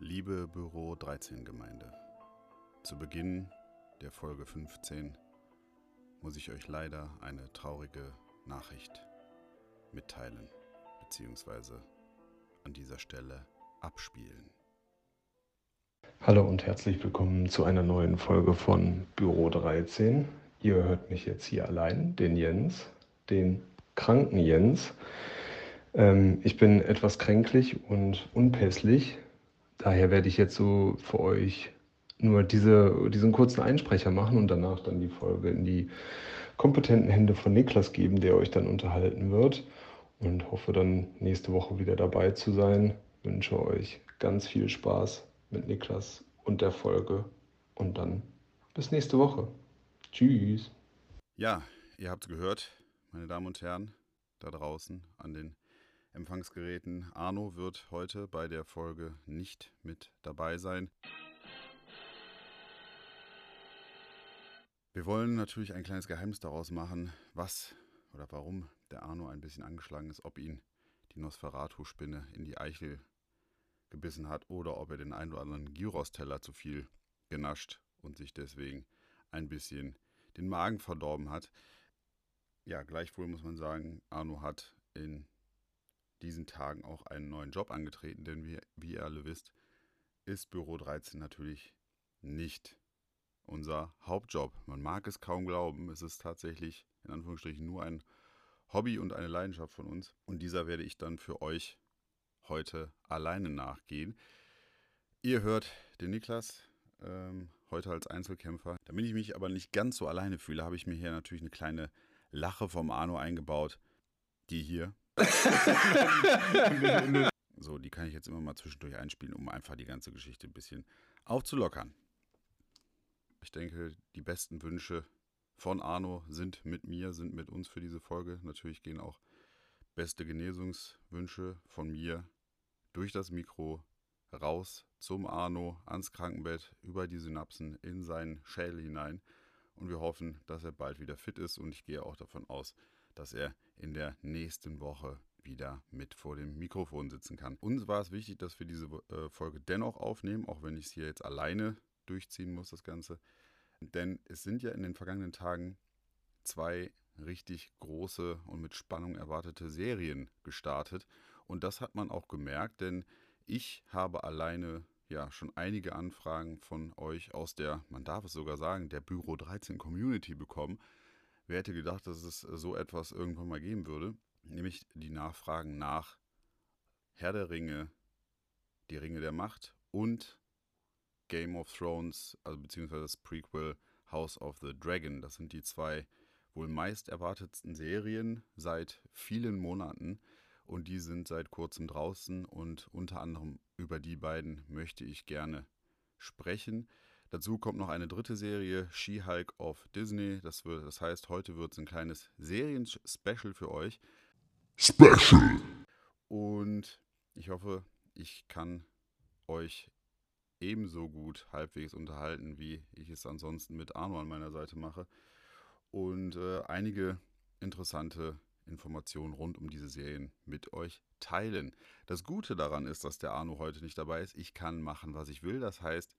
Liebe Büro 13 Gemeinde, zu Beginn der Folge 15 muss ich euch leider eine traurige Nachricht mitteilen, beziehungsweise an dieser Stelle abspielen. Hallo und herzlich willkommen zu einer neuen Folge von Büro 13. Ihr hört mich jetzt hier allein, den Jens, den kranken Jens. Ähm, ich bin etwas kränklich und unpässlich. Daher werde ich jetzt so für euch nur diese, diesen kurzen Einsprecher machen und danach dann die Folge in die kompetenten Hände von Niklas geben, der euch dann unterhalten wird. Und hoffe dann nächste Woche wieder dabei zu sein. Wünsche euch ganz viel Spaß mit Niklas und der Folge. Und dann bis nächste Woche. Tschüss. Ja, ihr habt gehört, meine Damen und Herren, da draußen an den Empfangsgeräten. Arno wird heute bei der Folge nicht mit dabei sein. Wir wollen natürlich ein kleines Geheimnis daraus machen, was oder warum der Arno ein bisschen angeschlagen ist, ob ihn die Nosferatu-Spinne in die Eichel gebissen hat oder ob er den einen oder anderen Gyros-Teller zu viel genascht und sich deswegen ein bisschen den Magen verdorben hat. Ja, gleichwohl muss man sagen, Arno hat in diesen Tagen auch einen neuen Job angetreten, denn wie, wie ihr alle wisst, ist Büro 13 natürlich nicht unser Hauptjob. Man mag es kaum glauben, es ist tatsächlich in Anführungsstrichen nur ein Hobby und eine Leidenschaft von uns. Und dieser werde ich dann für euch heute alleine nachgehen. Ihr hört den Niklas ähm, heute als Einzelkämpfer. Damit ich mich aber nicht ganz so alleine fühle, habe ich mir hier natürlich eine kleine Lache vom Arno eingebaut. Die hier. so, die kann ich jetzt immer mal zwischendurch einspielen, um einfach die ganze Geschichte ein bisschen aufzulockern. Ich denke, die besten Wünsche von Arno sind mit mir, sind mit uns für diese Folge. Natürlich gehen auch beste Genesungswünsche von mir durch das Mikro raus zum Arno ans Krankenbett über die Synapsen in seinen Schädel hinein. Und wir hoffen, dass er bald wieder fit ist. Und ich gehe auch davon aus, dass er in der nächsten Woche wieder mit vor dem Mikrofon sitzen kann. Uns war es wichtig, dass wir diese äh, Folge dennoch aufnehmen, auch wenn ich es hier jetzt alleine durchziehen muss, das Ganze. Denn es sind ja in den vergangenen Tagen zwei richtig große und mit Spannung erwartete Serien gestartet. Und das hat man auch gemerkt, denn ich habe alleine ja schon einige Anfragen von euch aus der, man darf es sogar sagen, der Büro 13 Community bekommen. Wer hätte gedacht, dass es so etwas irgendwann mal geben würde? Nämlich die Nachfragen nach Herr der Ringe, die Ringe der Macht und Game of Thrones, also beziehungsweise das Prequel House of the Dragon. Das sind die zwei wohl meist erwartetsten Serien seit vielen Monaten und die sind seit kurzem draußen und unter anderem über die beiden möchte ich gerne sprechen. Dazu kommt noch eine dritte Serie, She-Hulk of Disney. Das, wird, das heißt, heute wird es ein kleines Serien-Special für euch. Special! Und ich hoffe, ich kann euch ebenso gut halbwegs unterhalten, wie ich es ansonsten mit Arno an meiner Seite mache. Und äh, einige interessante Informationen rund um diese Serien mit euch teilen. Das Gute daran ist, dass der Arno heute nicht dabei ist. Ich kann machen, was ich will. Das heißt,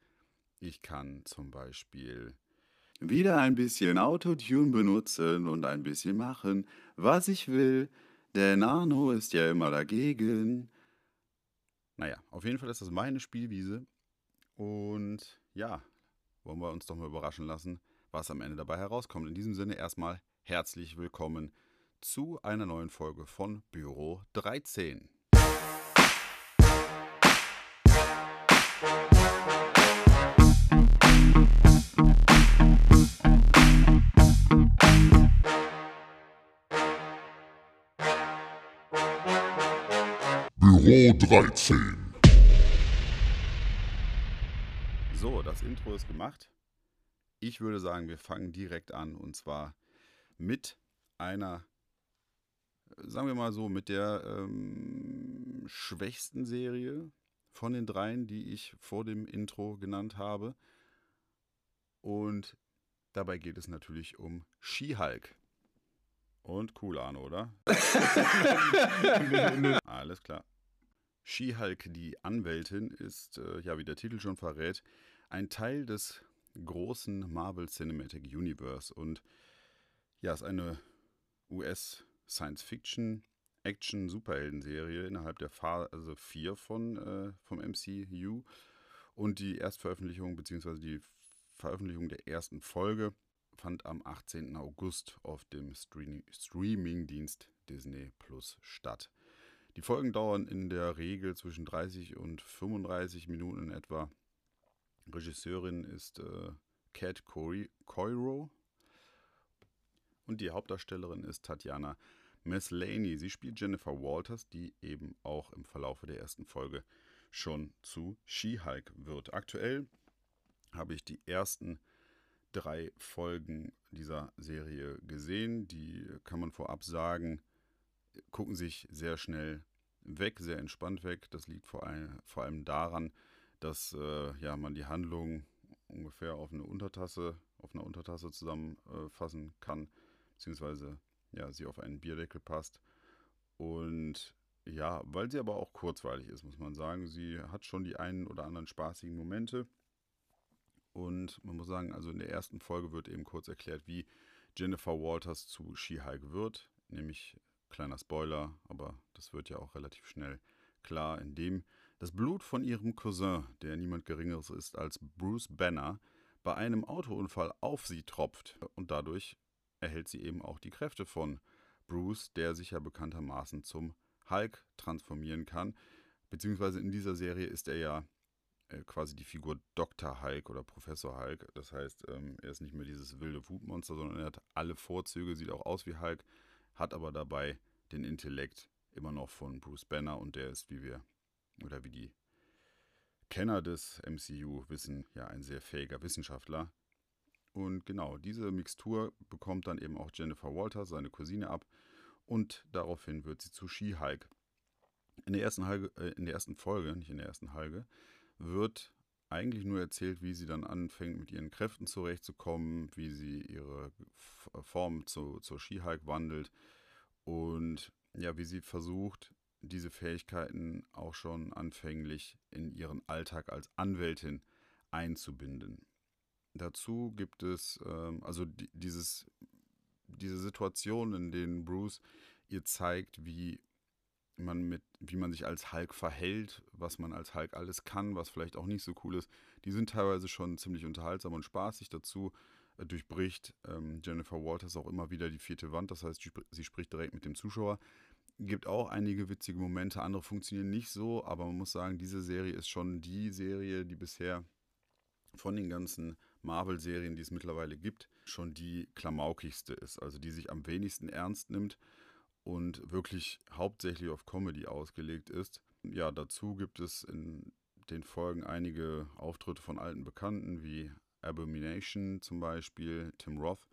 ich kann zum Beispiel wieder ein bisschen Autotune benutzen und ein bisschen machen, was ich will. Denn Arno ist ja immer dagegen. Naja, auf jeden Fall ist das meine Spielwiese und ja, wollen wir uns doch mal überraschen lassen, was am Ende dabei herauskommt. In diesem Sinne erstmal herzlich willkommen zu einer neuen Folge von Büro 13. 13. So, das Intro ist gemacht. Ich würde sagen, wir fangen direkt an und zwar mit einer, sagen wir mal so, mit der ähm, schwächsten Serie von den dreien, die ich vor dem Intro genannt habe. Und dabei geht es natürlich um She-Hulk. Und cool, Arno, oder? Alles klar. She-Hulk, die Anwältin, ist, äh, ja, wie der Titel schon verrät, ein Teil des großen Marvel Cinematic Universe und ja, ist eine US Science-Fiction Action-Superhelden-Serie innerhalb der Phase 4 von, äh, vom MCU und die Erstveröffentlichung bzw. die Veröffentlichung der ersten Folge fand am 18. August auf dem Streaming-Dienst Disney Plus statt. Die Folgen dauern in der Regel zwischen 30 und 35 Minuten in etwa. Regisseurin ist äh, Kat Coiro und die Hauptdarstellerin ist Tatjana Laney. Sie spielt Jennifer Walters, die eben auch im Verlauf der ersten Folge schon zu She-Hulk wird. Aktuell habe ich die ersten drei Folgen dieser Serie gesehen. Die kann man vorab sagen, gucken sich sehr schnell weg, sehr entspannt weg. Das liegt vor allem, vor allem daran, dass äh, ja, man die Handlung ungefähr auf eine Untertasse, auf einer Untertasse zusammenfassen äh, kann, beziehungsweise ja, sie auf einen Bierdeckel passt. Und ja, weil sie aber auch kurzweilig ist, muss man sagen. Sie hat schon die einen oder anderen spaßigen Momente. Und man muss sagen, also in der ersten Folge wird eben kurz erklärt, wie Jennifer Walters zu She-Hulk wird. Nämlich, kleiner Spoiler, aber das wird ja auch relativ schnell klar, indem das Blut von ihrem Cousin, der niemand Geringeres ist als Bruce Banner, bei einem Autounfall auf sie tropft und dadurch erhält sie eben auch die Kräfte von Bruce, der sich ja bekanntermaßen zum Hulk transformieren kann. Beziehungsweise in dieser Serie ist er ja äh, quasi die Figur Dr. Hulk oder Professor Hulk. Das heißt, ähm, er ist nicht mehr dieses wilde Wutmonster, sondern er hat alle Vorzüge, sieht auch aus wie Hulk, hat aber dabei den Intellekt immer noch von Bruce Banner und der ist, wie wir, oder wie die Kenner des MCU wissen, ja ein sehr fähiger Wissenschaftler, und genau, diese Mixtur bekommt dann eben auch Jennifer Walter, seine Cousine, ab. Und daraufhin wird sie zu She-Hulk. In, äh, in der ersten Folge, nicht in der ersten Halge, wird eigentlich nur erzählt, wie sie dann anfängt, mit ihren Kräften zurechtzukommen, wie sie ihre Form zu, zur She-Hulk wandelt und ja, wie sie versucht, diese Fähigkeiten auch schon anfänglich in ihren Alltag als Anwältin einzubinden. Dazu gibt es ähm, also die, dieses, diese Situation, in denen Bruce ihr zeigt, wie man mit, wie man sich als Hulk verhält, was man als Hulk alles kann, was vielleicht auch nicht so cool ist, die sind teilweise schon ziemlich unterhaltsam und spaßig dazu. Äh, durchbricht ähm, Jennifer Walters auch immer wieder die vierte Wand, das heißt, sie spricht direkt mit dem Zuschauer. Gibt auch einige witzige Momente, andere funktionieren nicht so, aber man muss sagen, diese Serie ist schon die Serie, die bisher von den ganzen Marvel-Serien, die es mittlerweile gibt, schon die klamaukigste ist, also die sich am wenigsten ernst nimmt und wirklich hauptsächlich auf Comedy ausgelegt ist. Ja, dazu gibt es in den Folgen einige Auftritte von alten Bekannten wie Abomination zum Beispiel, Tim Roth.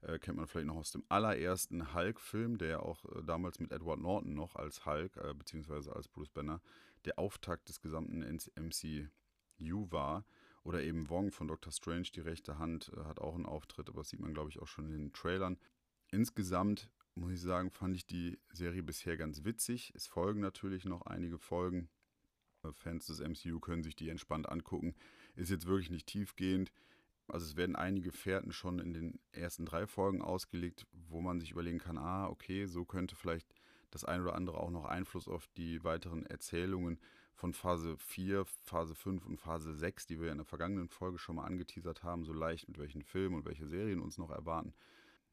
Äh, kennt man vielleicht noch aus dem allerersten Hulk-Film, der auch äh, damals mit Edward Norton noch als Hulk, äh, beziehungsweise als Bruce Banner, der Auftakt des gesamten MCU war. Oder eben Wong von Doctor Strange, die rechte Hand, äh, hat auch einen Auftritt, aber das sieht man, glaube ich, auch schon in den Trailern. Insgesamt muss ich sagen, fand ich die Serie bisher ganz witzig. Es folgen natürlich noch einige Folgen. Äh, Fans des MCU können sich die entspannt angucken. Ist jetzt wirklich nicht tiefgehend. Also es werden einige Fährten schon in den ersten drei Folgen ausgelegt, wo man sich überlegen kann, ah, okay, so könnte vielleicht das ein oder andere auch noch Einfluss auf die weiteren Erzählungen von Phase 4, Phase 5 und Phase 6, die wir in der vergangenen Folge schon mal angeteasert haben, so leicht mit welchen Filmen und welche Serien uns noch erwarten.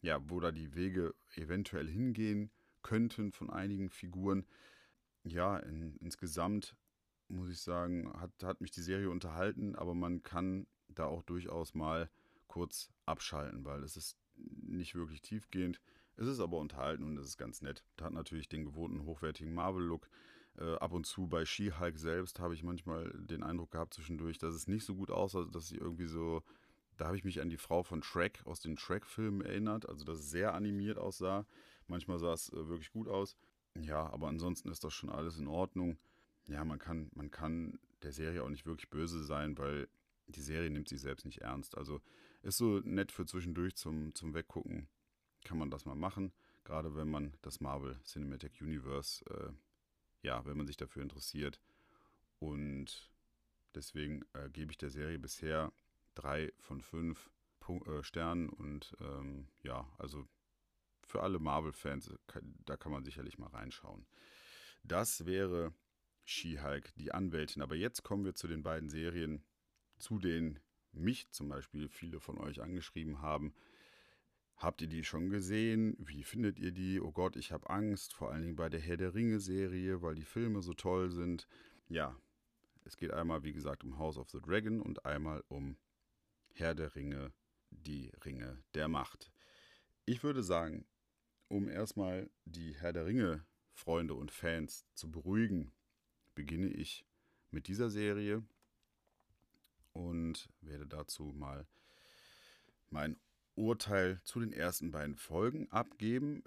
Ja, wo da die Wege eventuell hingehen könnten von einigen Figuren. Ja, in, insgesamt muss ich sagen, hat, hat mich die Serie unterhalten, aber man kann da auch durchaus mal kurz abschalten, weil es ist nicht wirklich tiefgehend. Es ist aber unterhalten und es ist ganz nett. Hat natürlich den gewohnten hochwertigen Marvel-Look. Äh, ab und zu bei She-Hulk selbst habe ich manchmal den Eindruck gehabt zwischendurch, dass es nicht so gut aussah, dass sie irgendwie so, da habe ich mich an die Frau von Shrek aus den Shrek-Filmen erinnert, also dass es sehr animiert aussah. Manchmal sah es äh, wirklich gut aus. Ja, aber ansonsten ist das schon alles in Ordnung. Ja, man kann, man kann der Serie auch nicht wirklich böse sein, weil die Serie nimmt sich selbst nicht ernst. Also ist so nett für zwischendurch zum, zum Weggucken, kann man das mal machen. Gerade wenn man das Marvel Cinematic Universe äh, ja, wenn man sich dafür interessiert. Und deswegen äh, gebe ich der Serie bisher drei von fünf Punk äh, Sternen und ähm, ja, also für alle Marvel-Fans, äh, da kann man sicherlich mal reinschauen. Das wäre She-Hulk, die Anwältin. Aber jetzt kommen wir zu den beiden Serien, zu denen mich zum Beispiel viele von euch angeschrieben haben. Habt ihr die schon gesehen? Wie findet ihr die? Oh Gott, ich habe Angst, vor allen Dingen bei der Herr der Ringe-Serie, weil die Filme so toll sind. Ja, es geht einmal, wie gesagt, um House of the Dragon und einmal um Herr der Ringe, die Ringe der Macht. Ich würde sagen, um erstmal die Herr der Ringe-Freunde und Fans zu beruhigen, beginne ich mit dieser Serie und werde dazu mal mein Urteil zu den ersten beiden Folgen abgeben.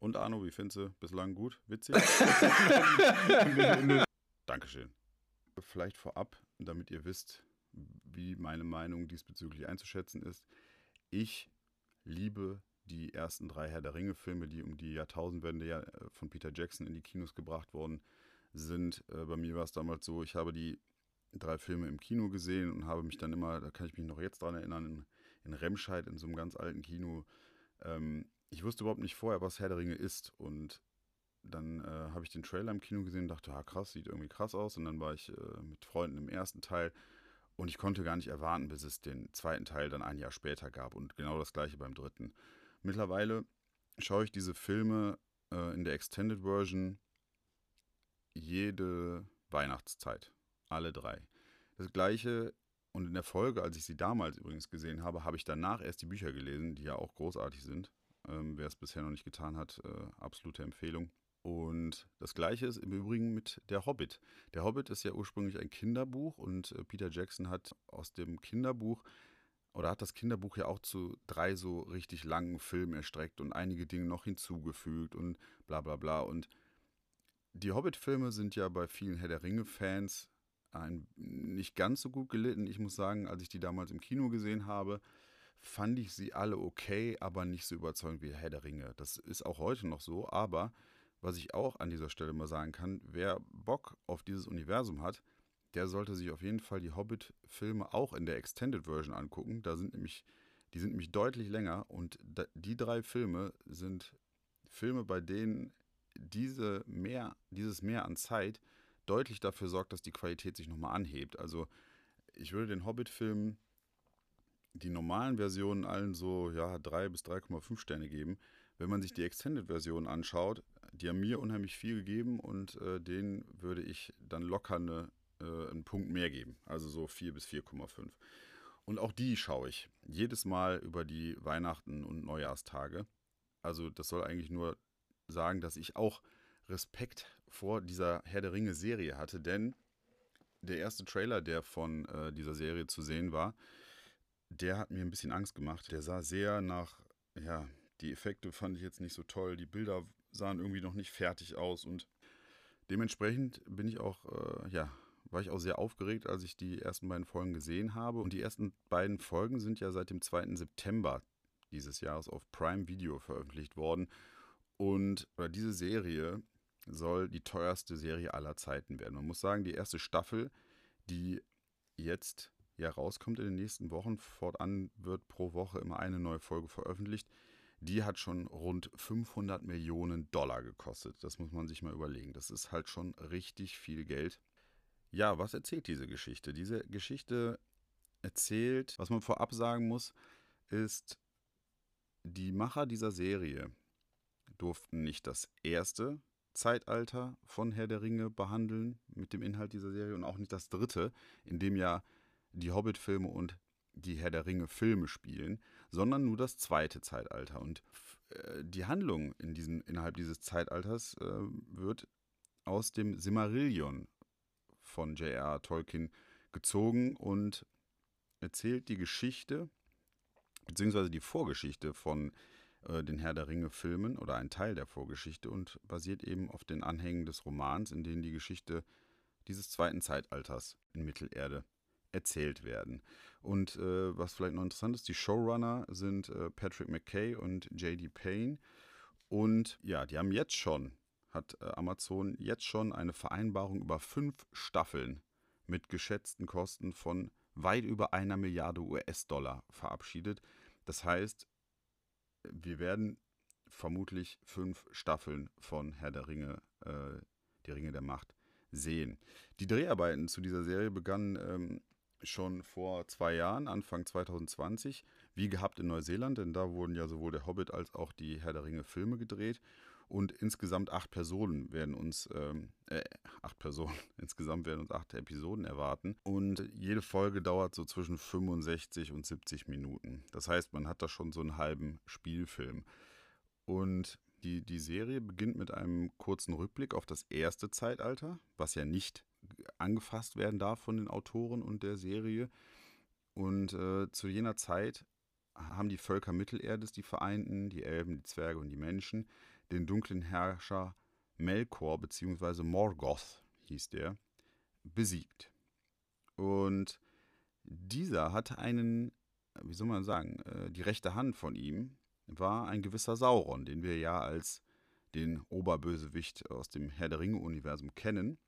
Und Arno, wie findest du bislang gut? Witzig? Dankeschön. Vielleicht vorab, damit ihr wisst, wie meine Meinung diesbezüglich einzuschätzen ist. Ich liebe die ersten drei Herr der Ringe-Filme, die um die Jahrtausendwende ja äh, von Peter Jackson in die Kinos gebracht worden sind. Äh, bei mir war es damals so, ich habe die drei Filme im Kino gesehen und habe mich dann immer, da kann ich mich noch jetzt dran erinnern, in, in Remscheid, in so einem ganz alten Kino. Ähm, ich wusste überhaupt nicht vorher, was Herr der Ringe ist. Und dann äh, habe ich den Trailer im Kino gesehen und dachte, ah, krass, sieht irgendwie krass aus. Und dann war ich äh, mit Freunden im ersten Teil und ich konnte gar nicht erwarten, bis es den zweiten Teil dann ein Jahr später gab. Und genau das gleiche beim dritten. Mittlerweile schaue ich diese Filme äh, in der Extended Version jede Weihnachtszeit. Alle drei. Das gleiche und in der Folge, als ich sie damals übrigens gesehen habe, habe ich danach erst die Bücher gelesen, die ja auch großartig sind. Ähm, wer es bisher noch nicht getan hat, äh, absolute Empfehlung. Und das gleiche ist im Übrigen mit Der Hobbit. Der Hobbit ist ja ursprünglich ein Kinderbuch und äh, Peter Jackson hat aus dem Kinderbuch oder hat das Kinderbuch ja auch zu drei so richtig langen Filmen erstreckt und einige Dinge noch hinzugefügt und bla bla bla. Und die Hobbit-Filme sind ja bei vielen Herr der Ringe-Fans nicht ganz so gut gelitten. Ich muss sagen, als ich die damals im Kino gesehen habe, fand ich sie alle okay, aber nicht so überzeugend wie Herr der Ringe. Das ist auch heute noch so, aber was ich auch an dieser Stelle mal sagen kann, wer Bock auf dieses Universum hat, der sollte sich auf jeden Fall die Hobbit-Filme auch in der Extended Version angucken. Da sind nämlich, die sind nämlich deutlich länger und die drei Filme sind Filme, bei denen diese mehr, dieses Mehr an Zeit deutlich dafür sorgt, dass die Qualität sich nochmal anhebt. Also ich würde den Hobbit-Filmen die normalen Versionen allen so ja, 3 bis 3,5 Sterne geben. Wenn man sich die Extended-Version anschaut, die haben mir unheimlich viel gegeben und äh, denen würde ich dann locker eine, äh, einen Punkt mehr geben. Also so 4 bis 4,5. Und auch die schaue ich jedes Mal über die Weihnachten und Neujahrstage. Also das soll eigentlich nur sagen, dass ich auch Respekt vor dieser Herr der Ringe Serie hatte, denn der erste Trailer, der von äh, dieser Serie zu sehen war, der hat mir ein bisschen Angst gemacht. Der sah sehr nach, ja, die Effekte fand ich jetzt nicht so toll, die Bilder sahen irgendwie noch nicht fertig aus und dementsprechend bin ich auch, äh, ja, war ich auch sehr aufgeregt, als ich die ersten beiden Folgen gesehen habe. Und die ersten beiden Folgen sind ja seit dem 2. September dieses Jahres auf Prime Video veröffentlicht worden. Und diese Serie soll die teuerste Serie aller Zeiten werden. Man muss sagen, die erste Staffel, die jetzt ja rauskommt in den nächsten Wochen, fortan wird pro Woche immer eine neue Folge veröffentlicht, die hat schon rund 500 Millionen Dollar gekostet. Das muss man sich mal überlegen. Das ist halt schon richtig viel Geld. Ja, was erzählt diese Geschichte? Diese Geschichte erzählt, was man vorab sagen muss, ist, die Macher dieser Serie durften nicht das erste Zeitalter von Herr der Ringe behandeln mit dem Inhalt dieser Serie und auch nicht das dritte, in dem ja die Hobbit-Filme und die Herr der Ringe-Filme spielen, sondern nur das zweite Zeitalter. Und äh, die Handlung in diesem, innerhalb dieses Zeitalters äh, wird aus dem Simmerillion von J.R.R. Tolkien gezogen und erzählt die Geschichte beziehungsweise die Vorgeschichte von äh, den Herr der Ringe-Filmen oder ein Teil der Vorgeschichte und basiert eben auf den Anhängen des Romans, in denen die Geschichte dieses zweiten Zeitalters in Mittelerde erzählt werden. Und äh, was vielleicht noch interessant ist, die Showrunner sind äh, Patrick McKay und J.D. Payne. Und ja, die haben jetzt schon hat äh, Amazon jetzt schon eine Vereinbarung über fünf Staffeln mit geschätzten Kosten von weit über einer Milliarde US-Dollar verabschiedet. Das heißt, wir werden vermutlich fünf Staffeln von Herr der Ringe, äh, die Ringe der Macht, sehen. Die Dreharbeiten zu dieser Serie begannen ähm, schon vor zwei Jahren, Anfang 2020, wie gehabt in Neuseeland, denn da wurden ja sowohl der Hobbit als auch die Herr der Ringe Filme gedreht. Und insgesamt acht Personen werden uns, ähm, äh, acht Personen, insgesamt werden uns acht Episoden erwarten. Und jede Folge dauert so zwischen 65 und 70 Minuten. Das heißt, man hat da schon so einen halben Spielfilm. Und die, die Serie beginnt mit einem kurzen Rückblick auf das erste Zeitalter, was ja nicht angefasst werden darf von den Autoren und der Serie. Und äh, zu jener Zeit haben die Völker Mittelerdes, die Vereinten, die Elben, die Zwerge und die Menschen, den dunklen Herrscher Melkor bzw. Morgoth hieß der, besiegt. Und dieser hatte einen, wie soll man sagen, äh, die rechte Hand von ihm war ein gewisser Sauron, den wir ja als den Oberbösewicht aus dem Herr der Ringe-Universum kennen.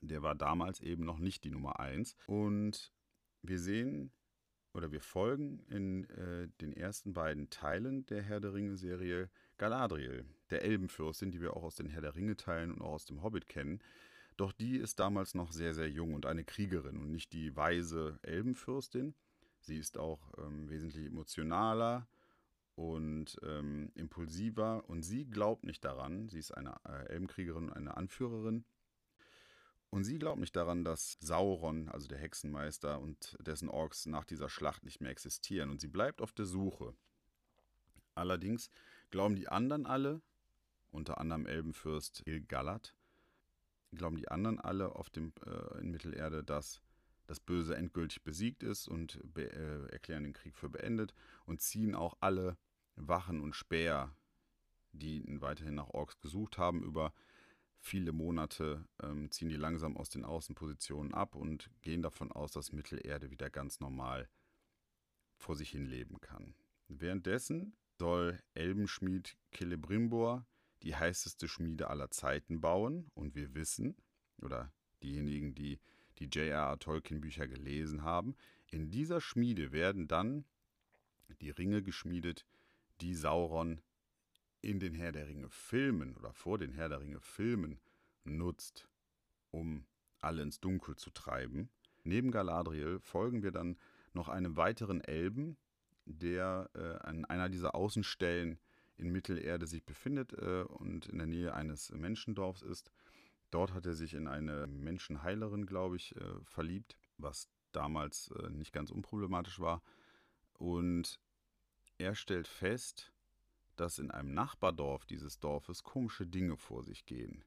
Der war damals eben noch nicht die Nummer 1. Und wir sehen oder wir folgen in äh, den ersten beiden Teilen der Herr der Ringe-Serie Galadriel, der Elbenfürstin, die wir auch aus den Herr der Ringe-Teilen und auch aus dem Hobbit kennen. Doch die ist damals noch sehr, sehr jung und eine Kriegerin und nicht die weise Elbenfürstin. Sie ist auch ähm, wesentlich emotionaler und ähm, impulsiver und sie glaubt nicht daran, sie ist eine äh, Elbenkriegerin und eine Anführerin. Und sie glaubt nicht daran, dass Sauron, also der Hexenmeister und dessen Orks nach dieser Schlacht nicht mehr existieren. Und sie bleibt auf der Suche. Allerdings glauben die anderen alle, unter anderem Elbenfürst Ilgalad, glauben die anderen alle auf dem, äh, in Mittelerde, dass das Böse endgültig besiegt ist und äh, erklären den Krieg für beendet und ziehen auch alle Wachen und Späher, die weiterhin nach Orks gesucht haben, über viele Monate ähm, ziehen die langsam aus den Außenpositionen ab und gehen davon aus, dass Mittelerde wieder ganz normal vor sich hin leben kann. Währenddessen soll Elbenschmied Celebrimbor die heißeste Schmiede aller Zeiten bauen und wir wissen, oder diejenigen, die die J.R.R. Tolkien Bücher gelesen haben, in dieser Schmiede werden dann die Ringe geschmiedet, die Sauron in den Herr der Ringe Filmen oder vor den Herr der Ringe Filmen nutzt, um alle ins Dunkel zu treiben. Neben Galadriel folgen wir dann noch einem weiteren Elben, der äh, an einer dieser Außenstellen in Mittelerde sich befindet äh, und in der Nähe eines Menschendorfs ist. Dort hat er sich in eine Menschenheilerin, glaube ich, äh, verliebt, was damals äh, nicht ganz unproblematisch war. Und er stellt fest, dass in einem Nachbardorf dieses Dorfes komische Dinge vor sich gehen.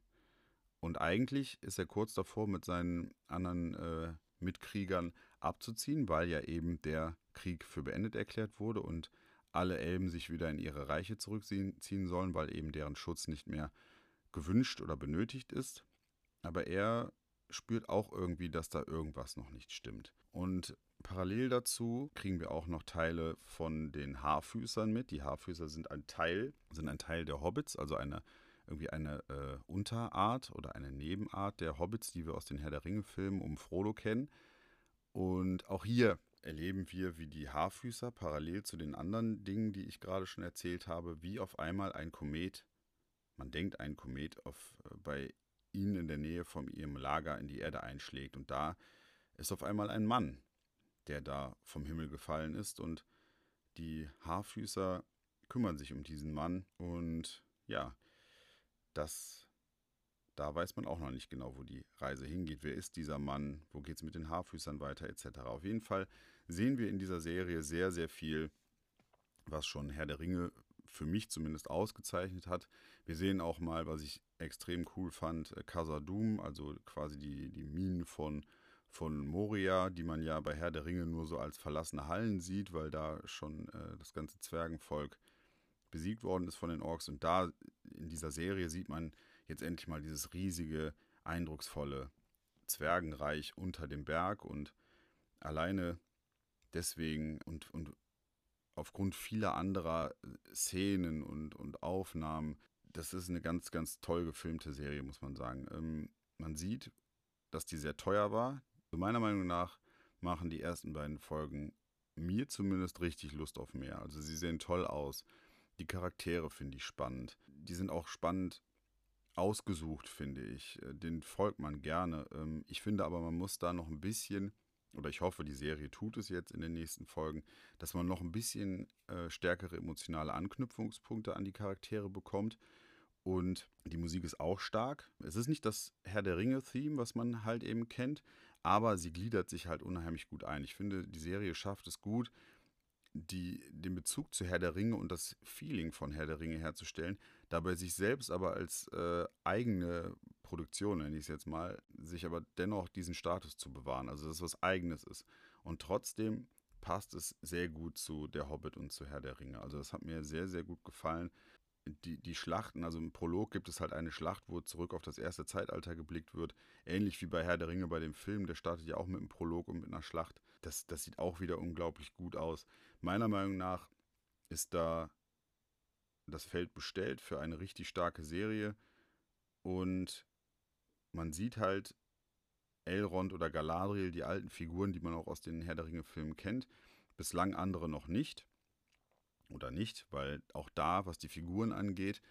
Und eigentlich ist er kurz davor, mit seinen anderen äh, Mitkriegern abzuziehen, weil ja eben der Krieg für beendet erklärt wurde und alle Elben sich wieder in ihre Reiche zurückziehen sollen, weil eben deren Schutz nicht mehr gewünscht oder benötigt ist. Aber er spürt auch irgendwie, dass da irgendwas noch nicht stimmt. Und Parallel dazu kriegen wir auch noch Teile von den Haarfüßern mit. Die Haarfüßer sind ein Teil, sind ein Teil der Hobbits, also eine irgendwie eine äh, Unterart oder eine Nebenart der Hobbits, die wir aus den Herr der Ringe-Filmen um Frodo kennen. Und auch hier erleben wir, wie die Haarfüßer parallel zu den anderen Dingen, die ich gerade schon erzählt habe, wie auf einmal ein Komet, man denkt ein Komet, auf, äh, bei ihnen in der Nähe von ihrem Lager in die Erde einschlägt. Und da ist auf einmal ein Mann, der da vom Himmel gefallen ist. Und die Haarfüßer kümmern sich um diesen Mann. Und ja, das, da weiß man auch noch nicht genau, wo die Reise hingeht. Wer ist dieser Mann? Wo geht es mit den Haarfüßern weiter, etc. Auf jeden Fall sehen wir in dieser Serie sehr, sehr viel, was schon Herr der Ringe für mich zumindest ausgezeichnet hat. Wir sehen auch mal, was ich extrem cool fand, Casa äh, Doom, also quasi die, die Minen von von Moria, die man ja bei Herr der Ringe nur so als verlassene Hallen sieht, weil da schon äh, das ganze Zwergenvolk besiegt worden ist von den Orks. Und da in dieser Serie sieht man jetzt endlich mal dieses riesige, eindrucksvolle Zwergenreich unter dem Berg. Und alleine deswegen und, und aufgrund vieler anderer Szenen und, und Aufnahmen das ist eine ganz, ganz toll gefilmte Serie, muss man sagen. Ähm, man sieht, dass die sehr teuer war. Also meiner Meinung nach machen die ersten beiden Folgen mir zumindest richtig Lust auf mehr. Also sie sehen toll aus. Die Charaktere finde ich spannend. Die sind auch spannend ausgesucht, finde ich. Äh, den folgt man gerne. Ähm, ich finde aber, man muss da noch ein bisschen, oder ich hoffe, die Serie tut es jetzt in den nächsten Folgen, dass man noch ein bisschen äh, stärkere emotionale Anknüpfungspunkte an die Charaktere bekommt. Und die Musik ist auch stark. Es ist nicht das Herr der Ringe-Theme, was man halt eben kennt, aber sie gliedert sich halt unheimlich gut ein. Ich finde, die Serie schafft es gut, die, den Bezug zu Herr der Ringe und das Feeling von Herr der Ringe herzustellen, dabei sich selbst aber als äh, eigene Produktion, nenne ich es jetzt mal, sich aber dennoch diesen Status zu bewahren, also dass es was Eigenes ist. Und trotzdem passt es sehr gut zu Der Hobbit und zu Herr der Ringe. Also das hat mir sehr, sehr gut gefallen die, die Schlachten, also im Prolog gibt es halt eine Schlacht, wo zurück auf das erste Zeitalter geblickt wird. Ähnlich wie bei Herr der Ringe bei dem Film, der startet ja auch mit einem Prolog und mit einer Schlacht. Das, das sieht auch wieder unglaublich gut aus. Meiner Meinung nach ist da das Feld bestellt für eine richtig starke Serie. Und man sieht halt Elrond oder Galadriel, die alten Figuren, die man auch aus den Herr der Ringe-Filmen kennt. Bislang andere noch nicht oder nicht, weil auch da, was die Figuren angeht,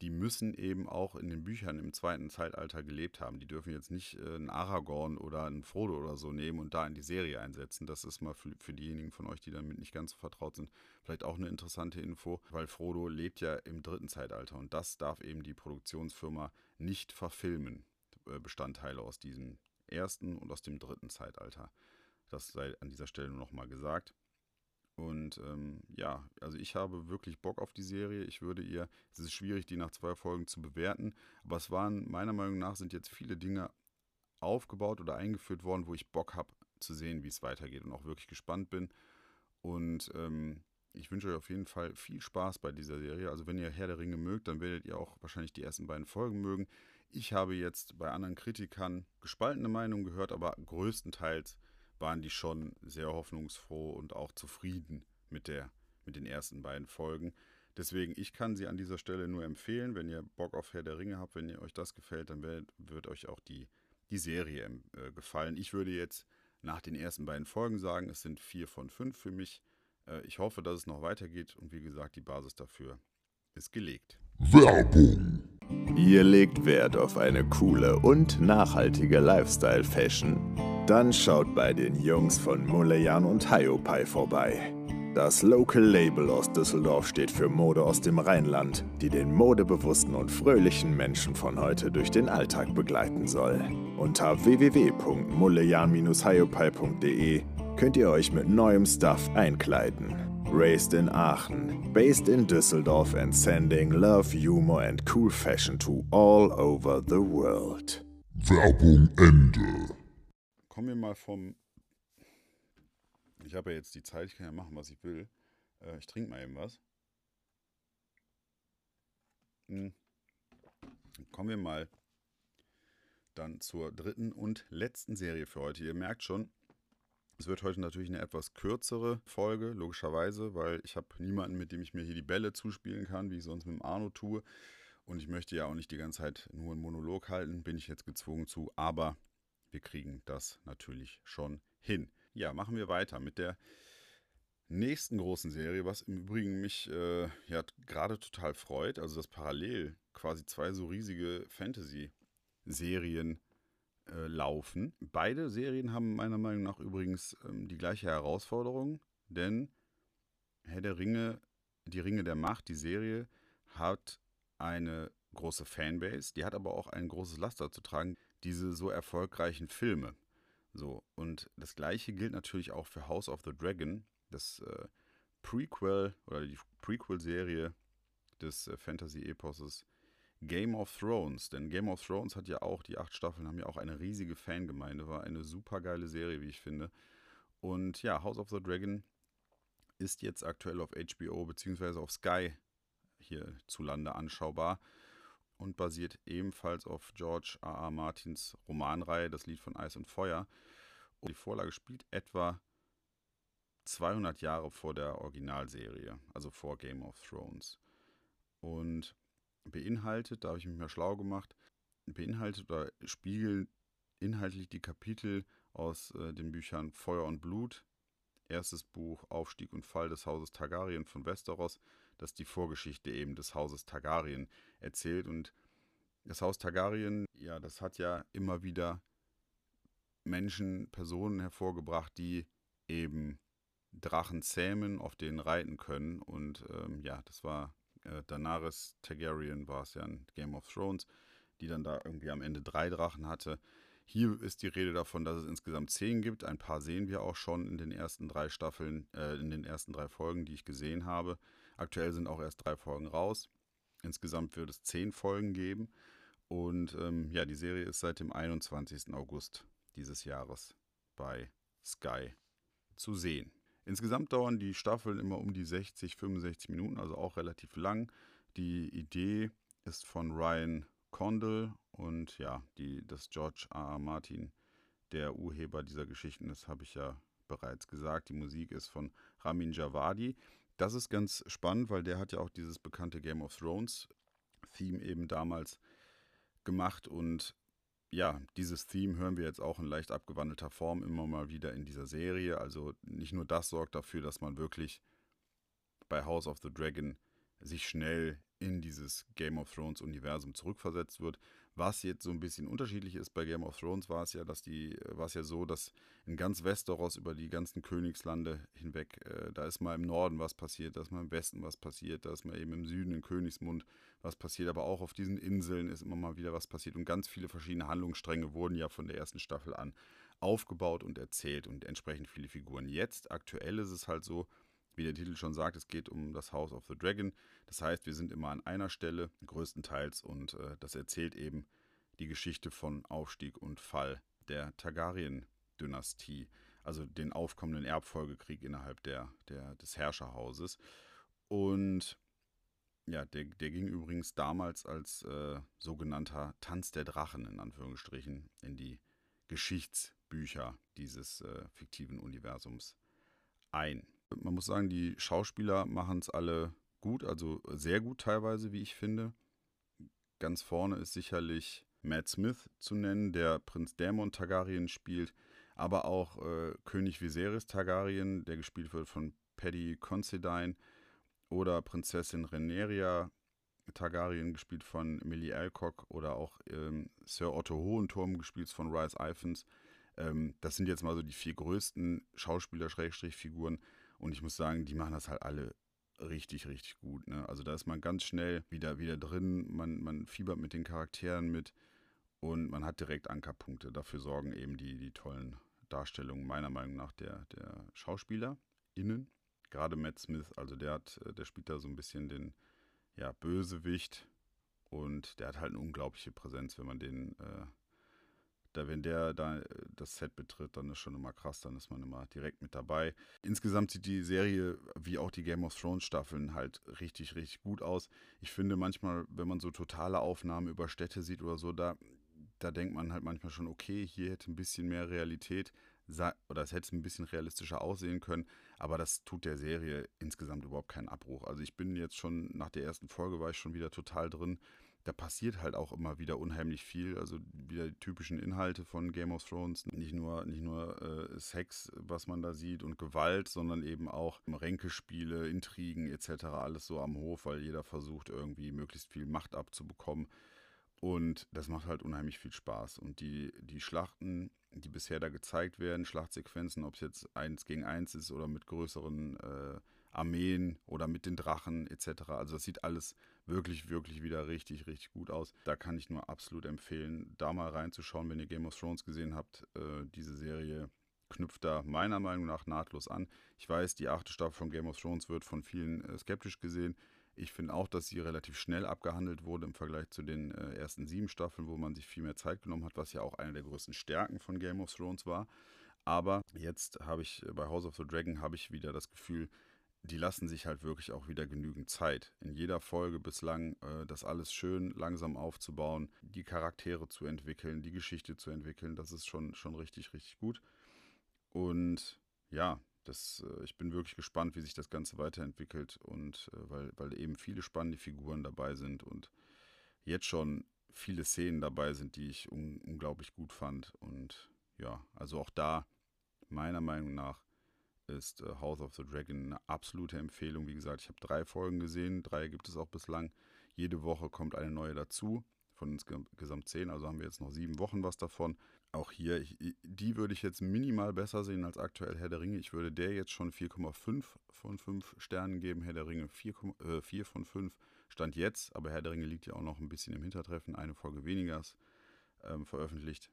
die müssen eben auch in den Büchern im zweiten Zeitalter gelebt haben. Die dürfen jetzt nicht äh, einen Aragorn oder einen Frodo oder so nehmen und da in die Serie einsetzen. Das ist mal für, für diejenigen von euch, die damit nicht ganz so vertraut sind, vielleicht auch eine interessante Info, weil Frodo lebt ja im dritten Zeitalter und das darf eben die Produktionsfirma nicht verfilmen. Äh, Bestandteile aus diesem ersten und aus dem dritten Zeitalter. Das sei an dieser Stelle nochmal gesagt. Und ähm, ja, also ich habe wirklich Bock auf die Serie. Ich würde ihr, es ist schwierig, die nach zwei Folgen zu bewerten, aber es waren, meiner Meinung nach, sind jetzt viele Dinge aufgebaut oder eingeführt worden, wo ich Bock habe zu sehen, wie es weitergeht und auch wirklich gespannt bin. Und ähm, ich wünsche euch auf jeden Fall viel Spaß bei dieser Serie. Also wenn ihr Herr der Ringe mögt, dann werdet ihr auch wahrscheinlich die ersten beiden Folgen mögen. Ich habe jetzt bei anderen Kritikern gespaltene Meinungen gehört, aber größtenteils waren die schon sehr hoffnungsfroh und auch zufrieden mit, der, mit den ersten beiden Folgen. Deswegen, ich kann sie an dieser Stelle nur empfehlen. Wenn ihr Bock auf Herr der Ringe habt, wenn ihr euch das gefällt, dann wird, wird euch auch die, die Serie äh, gefallen. Ich würde jetzt nach den ersten beiden Folgen sagen, es sind vier von fünf für mich. Äh, ich hoffe, dass es noch weitergeht und wie gesagt, die Basis dafür ist gelegt. Werbung. Ihr legt Wert auf eine coole und nachhaltige Lifestyle-Fashion. Dann schaut bei den Jungs von Mulejan und Hiopai vorbei. Das Local Label aus Düsseldorf steht für Mode aus dem Rheinland, die den modebewussten und fröhlichen Menschen von heute durch den Alltag begleiten soll. Unter www.mullejan-hiopai.de könnt ihr euch mit neuem Stuff einkleiden. Raised in Aachen, based in Düsseldorf and sending love, humor and cool fashion to all over the world. Werbung Ende. Kommen wir mal vom. Ich habe ja jetzt die Zeit, ich kann ja machen, was ich will. Äh, ich trinke mal eben was. Hm. Kommen wir mal dann zur dritten und letzten Serie für heute. Ihr merkt schon, es wird heute natürlich eine etwas kürzere Folge, logischerweise, weil ich habe niemanden, mit dem ich mir hier die Bälle zuspielen kann, wie ich sonst mit dem Arno tue. Und ich möchte ja auch nicht die ganze Zeit nur einen Monolog halten, bin ich jetzt gezwungen zu. Aber wir kriegen das natürlich schon hin. Ja, machen wir weiter mit der nächsten großen Serie, was im Übrigen mich äh, ja gerade total freut. Also, dass parallel quasi zwei so riesige Fantasy-Serien äh, laufen. Beide Serien haben meiner Meinung nach übrigens ähm, die gleiche Herausforderung, denn Herr der Ringe, die Ringe der Macht, die Serie, hat eine große Fanbase, die hat aber auch ein großes Laster zu tragen, diese so erfolgreichen Filme. So, und das gleiche gilt natürlich auch für House of the Dragon, das äh, Prequel oder die Prequel-Serie des äh, Fantasy-Eposes Game of Thrones, denn Game of Thrones hat ja auch, die acht Staffeln haben ja auch eine riesige Fangemeinde, war eine super geile Serie, wie ich finde. Und ja, House of the Dragon ist jetzt aktuell auf HBO bzw. auf Sky hierzulande anschaubar und basiert ebenfalls auf George R. R. Martins Romanreihe Das Lied von Eis und Feuer. Und die Vorlage spielt etwa 200 Jahre vor der Originalserie, also vor Game of Thrones. Und beinhaltet, da habe ich mich mal schlau gemacht, beinhaltet oder spiegeln inhaltlich die Kapitel aus äh, den Büchern Feuer und Blut, erstes Buch Aufstieg und Fall des Hauses Targaryen von Westeros, das die Vorgeschichte eben des Hauses Targaryen erzählt. Und das Haus Targaryen, ja, das hat ja immer wieder Menschen, Personen hervorgebracht, die eben Drachen zähmen, auf denen reiten können. Und ähm, ja, das war äh, Daenerys Targaryen, war es ja in Game of Thrones, die dann da irgendwie am Ende drei Drachen hatte. Hier ist die Rede davon, dass es insgesamt zehn gibt. Ein paar sehen wir auch schon in den ersten drei Staffeln, äh, in den ersten drei Folgen, die ich gesehen habe. Aktuell sind auch erst drei Folgen raus. Insgesamt wird es zehn Folgen geben. Und ähm, ja, die Serie ist seit dem 21. August dieses Jahres bei Sky zu sehen. Insgesamt dauern die Staffeln immer um die 60, 65 Minuten, also auch relativ lang. Die Idee ist von Ryan Condell und ja, die, dass George R. R. Martin der Urheber dieser Geschichten ist, habe ich ja bereits gesagt. Die Musik ist von Ramin Javadi. Das ist ganz spannend, weil der hat ja auch dieses bekannte Game of Thrones Theme eben damals gemacht und ja, dieses Theme hören wir jetzt auch in leicht abgewandelter Form immer mal wieder in dieser Serie. Also nicht nur das sorgt dafür, dass man wirklich bei House of the Dragon sich schnell in dieses Game of Thrones Universum zurückversetzt wird, was jetzt so ein bisschen unterschiedlich ist bei Game of Thrones, war es ja, dass die, war es ja so, dass in ganz Westeros über die ganzen Königslande hinweg, äh, da ist mal im Norden was passiert, da ist mal im Westen was passiert, da ist mal eben im Süden in Königsmund was passiert, aber auch auf diesen Inseln ist immer mal wieder was passiert und ganz viele verschiedene Handlungsstränge wurden ja von der ersten Staffel an aufgebaut und erzählt und entsprechend viele Figuren. Jetzt, aktuell ist es halt so, wie der Titel schon sagt, es geht um das House of the Dragon. Das heißt, wir sind immer an einer Stelle, größtenteils, und äh, das erzählt eben die Geschichte von Aufstieg und Fall der Targaryen-Dynastie, also den aufkommenden Erbfolgekrieg innerhalb der, der, des Herrscherhauses. Und ja, der, der ging übrigens damals als äh, sogenannter Tanz der Drachen in Anführungsstrichen in die Geschichtsbücher dieses äh, fiktiven Universums ein. Man muss sagen, die Schauspieler machen es alle gut, also sehr gut teilweise, wie ich finde. Ganz vorne ist sicherlich Matt Smith zu nennen, der Prinz Daemon Targaryen spielt, aber auch äh, König Viserys Targaryen, der gespielt wird von Paddy Considine, oder Prinzessin Rhaenyra Targaryen, gespielt von Millie Alcock, oder auch ähm, Sir Otto Hohenturm, gespielt von Rice Iphans. Ähm, das sind jetzt mal so die vier größten Schauspieler-Figuren. Und ich muss sagen, die machen das halt alle richtig, richtig gut. Ne? Also da ist man ganz schnell wieder, wieder drin, man, man fiebert mit den Charakteren mit und man hat direkt Ankerpunkte. Dafür sorgen eben die, die tollen Darstellungen meiner Meinung nach der, der SchauspielerInnen. Gerade Matt Smith, also der hat, der spielt da so ein bisschen den ja, Bösewicht und der hat halt eine unglaubliche Präsenz, wenn man den äh, da, wenn der da äh, das Set betritt, dann ist schon immer krass, dann ist man immer direkt mit dabei. Insgesamt sieht die Serie, wie auch die Game of Thrones Staffeln, halt richtig, richtig gut aus. Ich finde manchmal, wenn man so totale Aufnahmen über Städte sieht oder so, da, da denkt man halt manchmal schon, okay, hier hätte ein bisschen mehr Realität oder es hätte ein bisschen realistischer aussehen können, aber das tut der Serie insgesamt überhaupt keinen Abbruch. Also ich bin jetzt schon nach der ersten Folge war ich schon wieder total drin da passiert halt auch immer wieder unheimlich viel. Also wieder die typischen Inhalte von Game of Thrones. Nicht nur, nicht nur äh, Sex, was man da sieht und Gewalt, sondern eben auch Ränkespiele, Intrigen etc. Alles so am Hof, weil jeder versucht irgendwie möglichst viel Macht abzubekommen. Und das macht halt unheimlich viel Spaß. Und die, die Schlachten, die bisher da gezeigt werden, Schlachtsequenzen, ob es jetzt eins gegen eins ist oder mit größeren äh, Armeen oder mit den Drachen etc. Also das sieht alles wirklich, wirklich wieder richtig, richtig gut aus. Da kann ich nur absolut empfehlen, da mal reinzuschauen, wenn ihr Game of Thrones gesehen habt. Äh, diese Serie knüpft da meiner Meinung nach nahtlos an. Ich weiß, die achte Staffel von Game of Thrones wird von vielen äh, skeptisch gesehen. Ich finde auch, dass sie relativ schnell abgehandelt wurde im Vergleich zu den äh, ersten sieben Staffeln, wo man sich viel mehr Zeit genommen hat, was ja auch eine der größten Stärken von Game of Thrones war. Aber jetzt habe ich bei House of the Dragon habe ich wieder das Gefühl, die lassen sich halt wirklich auch wieder genügend Zeit. In jeder Folge bislang äh, das alles schön langsam aufzubauen, die Charaktere zu entwickeln, die Geschichte zu entwickeln, das ist schon, schon richtig, richtig gut. Und ja, das, äh, ich bin wirklich gespannt, wie sich das Ganze weiterentwickelt und äh, weil, weil eben viele spannende Figuren dabei sind und jetzt schon viele Szenen dabei sind, die ich un unglaublich gut fand. Und ja, also auch da, meiner Meinung nach, ist äh, House of the Dragon eine absolute Empfehlung. Wie gesagt, ich habe drei Folgen gesehen, drei gibt es auch bislang. Jede Woche kommt eine neue dazu, von insgesamt zehn, also haben wir jetzt noch sieben Wochen was davon. Auch hier, ich, die würde ich jetzt minimal besser sehen als aktuell Herr der Ringe. Ich würde der jetzt schon 4,5 von 5 Sternen geben. Herr der Ringe 4, äh, 4 von 5 Stand jetzt, aber Herr der Ringe liegt ja auch noch ein bisschen im Hintertreffen. Eine Folge weniger ist ähm, veröffentlicht.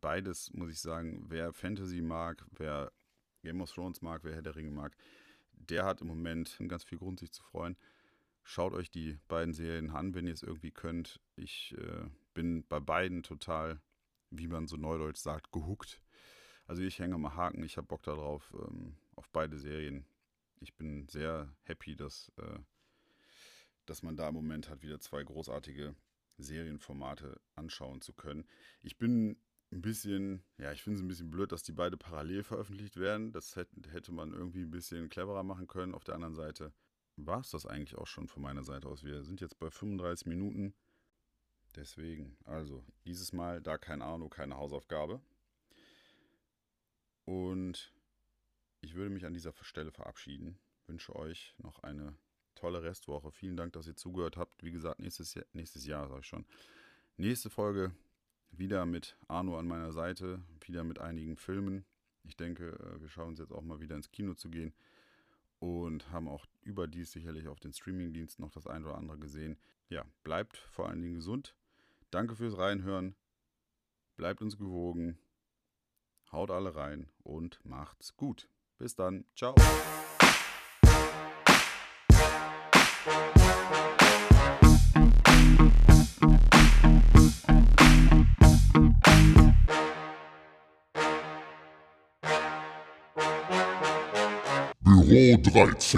Beides, muss ich sagen, wer Fantasy mag, wer Game of Thrones mag, wer Herr der Ringe mag, der hat im Moment ganz viel Grund, sich zu freuen. Schaut euch die beiden Serien an, wenn ihr es irgendwie könnt. Ich äh, bin bei beiden total, wie man so neudeutsch sagt, gehuckt. Also ich hänge mal Haken, ich habe Bock darauf, ähm, auf beide Serien. Ich bin sehr happy, dass, äh, dass man da im Moment hat, wieder zwei großartige Serienformate anschauen zu können. Ich bin ein bisschen, ja, ich finde es ein bisschen blöd, dass die beide parallel veröffentlicht werden. Das hätte man irgendwie ein bisschen cleverer machen können. Auf der anderen Seite war es das eigentlich auch schon von meiner Seite aus. Wir sind jetzt bei 35 Minuten. Deswegen, also dieses Mal da kein Arno, keine Hausaufgabe. Und ich würde mich an dieser Stelle verabschieden. Wünsche euch noch eine tolle Restwoche. Vielen Dank, dass ihr zugehört habt. Wie gesagt, nächstes Jahr, nächstes Jahr sage ich schon. Nächste Folge wieder mit Arno an meiner Seite, wieder mit einigen Filmen. Ich denke, äh, wir schauen uns jetzt auch mal wieder ins Kino zu gehen und haben auch überdies sicherlich auf den Streamingdiensten noch das ein oder andere gesehen. Ja, bleibt vor allen Dingen gesund. Danke fürs Reinhören. Bleibt uns gewogen. Haut alle rein und macht's gut. Bis dann. Ciao. Büro 13